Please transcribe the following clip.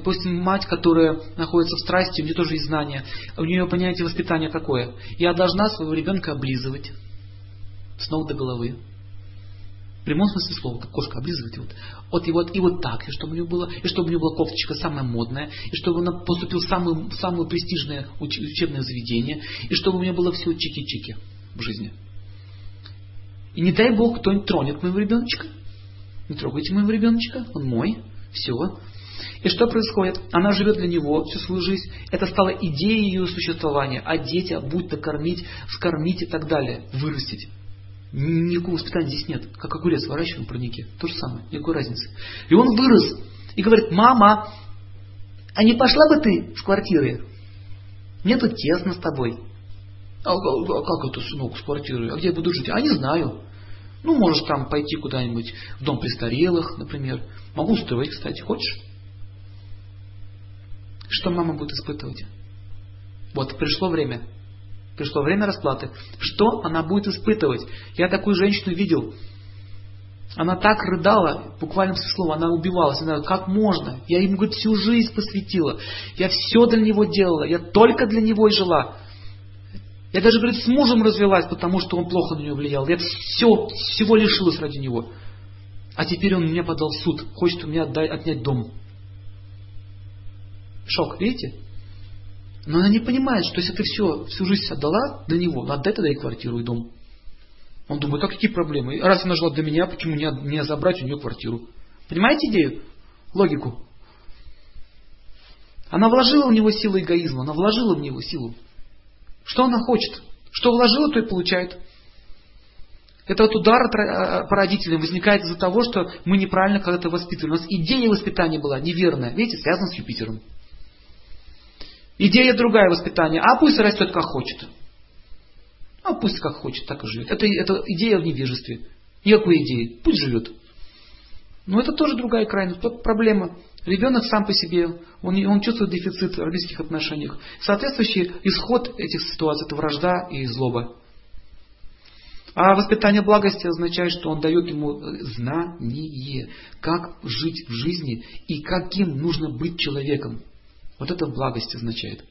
Допустим, мать, которая находится в страсти, у нее тоже есть знания. У нее понятие воспитания какое? Я должна своего ребенка облизывать с ног до головы. В прямом смысле слова, как кошка облизывать. Вот. Вот, и, вот, и вот так, и чтобы у него было, и чтобы у него была кофточка самая модная, и чтобы он поступил в самое, самое престижное учебное заведение, и чтобы у него было все чики-чики в жизни. И не дай Бог, кто-нибудь тронет моего ребеночка. Не трогайте моего ребеночка, он мой. Все. И что происходит? Она живет для него всю свою жизнь. Это стало идеей ее существования. А дети, будь то кормить, скормить и так далее. Вырастить. Никакого воспитания здесь нет. Как огурец выращиваем в. То же самое. Никакой разницы. И он вырос. И говорит, мама, а не пошла бы ты с квартиры? Мне тут тесно с тобой. А, а, а как это, сынок, с квартиры? А где я буду жить? А не знаю. Ну, можешь там пойти куда-нибудь в дом престарелых, например. Могу устроить, кстати. Хочешь? Что мама будет испытывать? Вот, пришло время. Пришло время расплаты. Что она будет испытывать? Я такую женщину видел. Она так рыдала, буквально все слова, она убивалась. Она как можно? Я ему, говорит, всю жизнь посвятила. Я все для него делала. Я только для него и жила. Я даже, говорит, с мужем развелась, потому что он плохо на нее влиял. Я все, всего лишилась ради него. А теперь он мне подал суд, хочет у меня отнять дом. Шок, видите? Но она не понимает, что если ты все, всю жизнь отдала для него, ну отдай тогда и квартиру, и дом. Он думает, а какие проблемы? Раз она жила для меня, почему не, не забрать у нее квартиру? Понимаете идею? Логику. Она вложила в него силу эгоизма, она вложила в него силу. Что она хочет? Что вложила, то и получает. Это вот удар э, по родителям возникает из-за того, что мы неправильно когда-то воспитывали. У нас идея воспитания была неверная. Видите, связана с Юпитером. Идея другая воспитания. А пусть растет как хочет. А пусть как хочет, так и живет. Это, это идея в невежестве. Никакой идеи. Пусть живет. Но это тоже другая крайность. Проблема. Ребенок сам по себе, он, он чувствует дефицит в родительских отношениях. Соответствующий исход этих ситуаций – это вражда и злоба. А воспитание благости означает, что он дает ему знание, как жить в жизни и каким нужно быть человеком. Вот это благость означает.